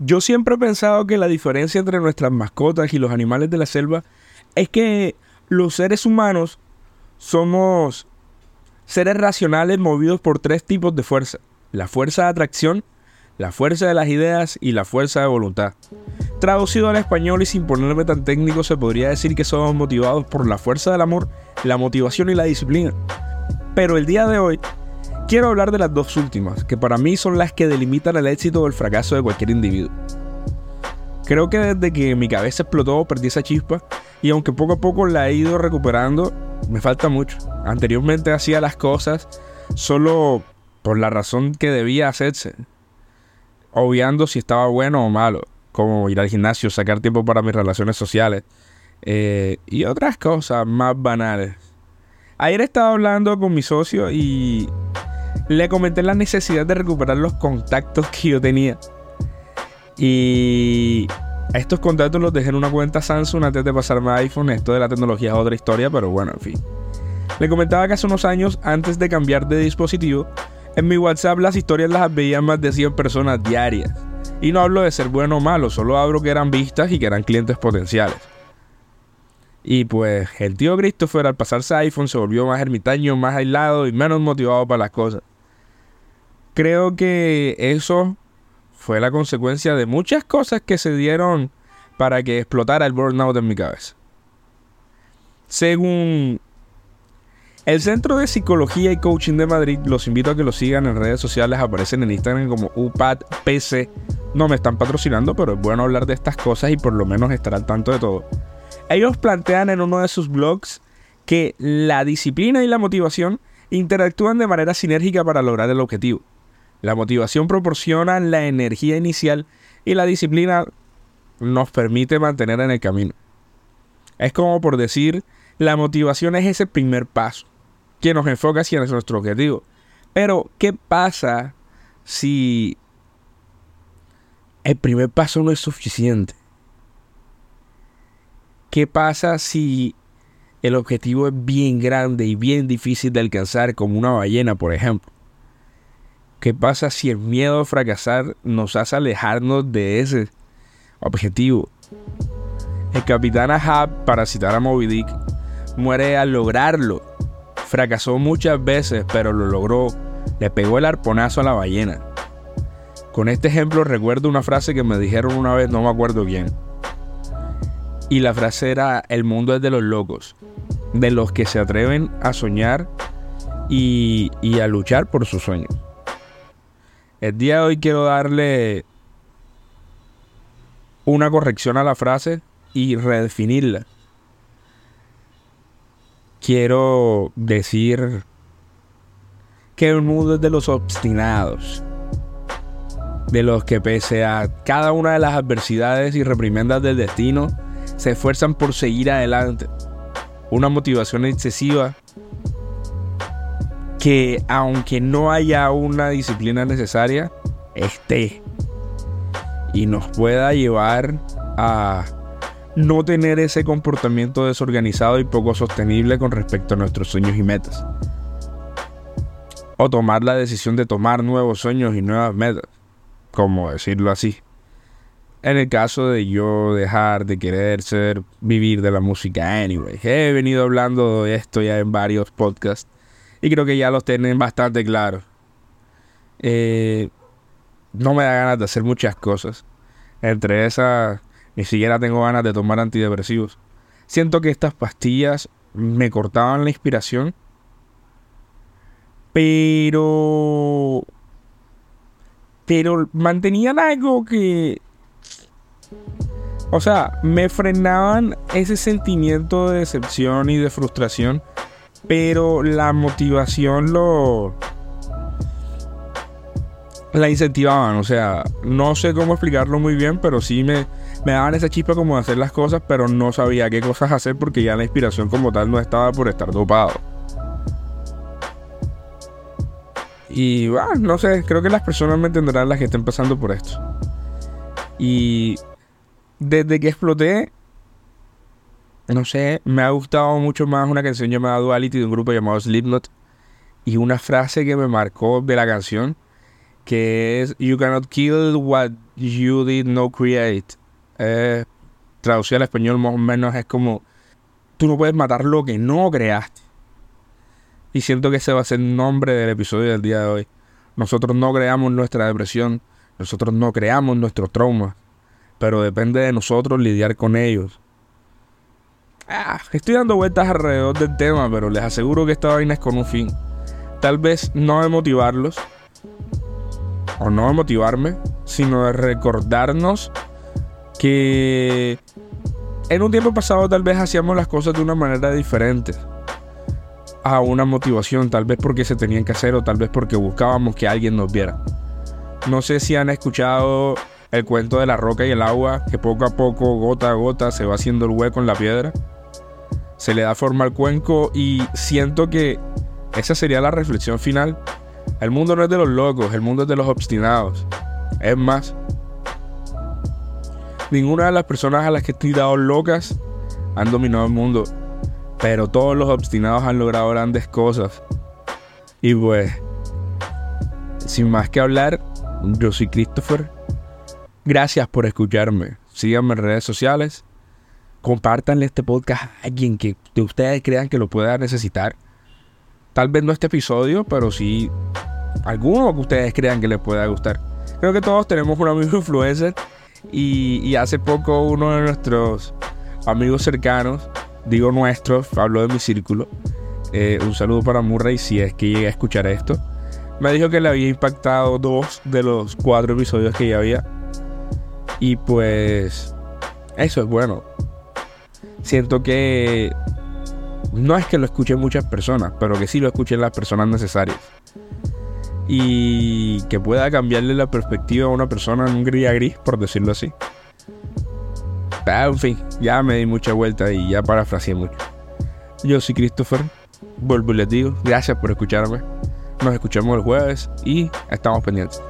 Yo siempre he pensado que la diferencia entre nuestras mascotas y los animales de la selva es que los seres humanos somos seres racionales movidos por tres tipos de fuerza. La fuerza de atracción, la fuerza de las ideas y la fuerza de voluntad. Traducido al español y sin ponerme tan técnico, se podría decir que somos motivados por la fuerza del amor, la motivación y la disciplina. Pero el día de hoy quiero hablar de las dos últimas, que para mí son las que delimitan el éxito o el fracaso de cualquier individuo. Creo que desde que mi cabeza explotó perdí esa chispa y aunque poco a poco la he ido recuperando, me falta mucho. Anteriormente hacía las cosas solo por la razón que debía hacerse obviando si estaba bueno o malo, como ir al gimnasio, sacar tiempo para mis relaciones sociales eh, y otras cosas más banales. Ayer estaba hablando con mi socio y le comenté la necesidad de recuperar los contactos que yo tenía. Y estos contactos los dejé en una cuenta Samsung antes de pasarme a iPhone. Esto de la tecnología es otra historia, pero bueno, en fin. Le comentaba que hace unos años, antes de cambiar de dispositivo, en mi WhatsApp las historias las veían más de 100 personas diarias. Y no hablo de ser bueno o malo, solo hablo que eran vistas y que eran clientes potenciales. Y pues el tío Christopher al pasarse a iPhone se volvió más ermitaño, más aislado y menos motivado para las cosas. Creo que eso fue la consecuencia de muchas cosas que se dieron para que explotara el burnout en mi cabeza. Según el Centro de Psicología y Coaching de Madrid, los invito a que lo sigan en redes sociales, aparecen en Instagram como UPADPC. No me están patrocinando, pero es bueno hablar de estas cosas y por lo menos estar al tanto de todo. Ellos plantean en uno de sus blogs que la disciplina y la motivación interactúan de manera sinérgica para lograr el objetivo. La motivación proporciona la energía inicial y la disciplina nos permite mantener en el camino. Es como por decir, la motivación es ese primer paso que nos enfoca hacia nuestro objetivo. Pero, ¿qué pasa si el primer paso no es suficiente? ¿Qué pasa si el objetivo es bien grande y bien difícil de alcanzar, como una ballena, por ejemplo? ¿Qué pasa si el miedo a fracasar nos hace alejarnos de ese objetivo? El capitán Ahab, para citar a Moby Dick, muere al lograrlo Fracasó muchas veces, pero lo logró. Le pegó el arponazo a la ballena. Con este ejemplo recuerdo una frase que me dijeron una vez, no me acuerdo bien. Y la frase era, el mundo es de los locos, de los que se atreven a soñar y, y a luchar por sus sueños. El día de hoy quiero darle una corrección a la frase y redefinirla quiero decir que el mundo es de los obstinados, de los que pese a cada una de las adversidades y reprimendas del destino, se esfuerzan por seguir adelante. Una motivación excesiva que aunque no haya una disciplina necesaria, esté y nos pueda llevar a no tener ese comportamiento desorganizado y poco sostenible con respecto a nuestros sueños y metas. O tomar la decisión de tomar nuevos sueños y nuevas metas, como decirlo así. En el caso de yo dejar de querer ser, vivir de la música anyway. He venido hablando de esto ya en varios podcasts y creo que ya los tienen bastante claros. Eh, no me da ganas de hacer muchas cosas. Entre esas ni siquiera tengo ganas de tomar antidepresivos. Siento que estas pastillas me cortaban la inspiración. Pero... Pero mantenían algo que... O sea, me frenaban ese sentimiento de decepción y de frustración. Pero la motivación lo la incentivaban. O sea, no sé cómo explicarlo muy bien, pero sí me, me daban esa chispa como de hacer las cosas, pero no sabía qué cosas hacer porque ya la inspiración como tal no estaba por estar dopado. Y bueno, no sé, creo que las personas me entenderán las que estén pasando por esto. Y desde que exploté, no sé, me ha gustado mucho más una canción llamada Duality de un grupo llamado Slipknot. Y una frase que me marcó de la canción, que es You cannot kill what you did no create. Eh, traducido al español más o menos es como, tú no puedes matar lo que no creaste. Y siento que ese va a ser el nombre del episodio del día de hoy. Nosotros no creamos nuestra depresión, nosotros no creamos nuestros traumas, pero depende de nosotros lidiar con ellos. Ah, estoy dando vueltas alrededor del tema, pero les aseguro que esta vaina es con un fin. Tal vez no de motivarlos, o no de motivarme, sino de recordarnos que en un tiempo pasado tal vez hacíamos las cosas de una manera diferente a una motivación, tal vez porque se tenían que hacer o tal vez porque buscábamos que alguien nos viera. No sé si han escuchado el cuento de la roca y el agua, que poco a poco, gota a gota, se va haciendo el hueco en la piedra. Se le da forma al cuenco y siento que esa sería la reflexión final. El mundo no es de los locos, el mundo es de los obstinados. Es más, ninguna de las personas a las que estoy dado locas han dominado el mundo. Pero todos los obstinados han logrado grandes cosas. Y pues, sin más que hablar, yo soy Christopher. Gracias por escucharme. Síganme en redes sociales. Compártanle este podcast a alguien que ustedes crean que lo pueda necesitar. Tal vez no este episodio, pero sí alguno que ustedes crean que les pueda gustar. Creo que todos tenemos un amigo influencer. Y, hace poco uno de nuestros amigos cercanos digo nuestro, hablo de mi círculo. Eh, un saludo para Murray si es que llegué a escuchar esto. Me dijo que le había impactado dos de los cuatro episodios que ya había. Y pues eso es bueno. Siento que no es que lo escuchen muchas personas, pero que sí lo escuchen las personas necesarias. Y que pueda cambiarle la perspectiva a una persona en un gris a gris, por decirlo así. Ah, en fin, ya me di mucha vuelta y ya parafraseé mucho. Yo soy Christopher, vuelvo y les digo, gracias por escucharme. Nos escuchamos el jueves y estamos pendientes.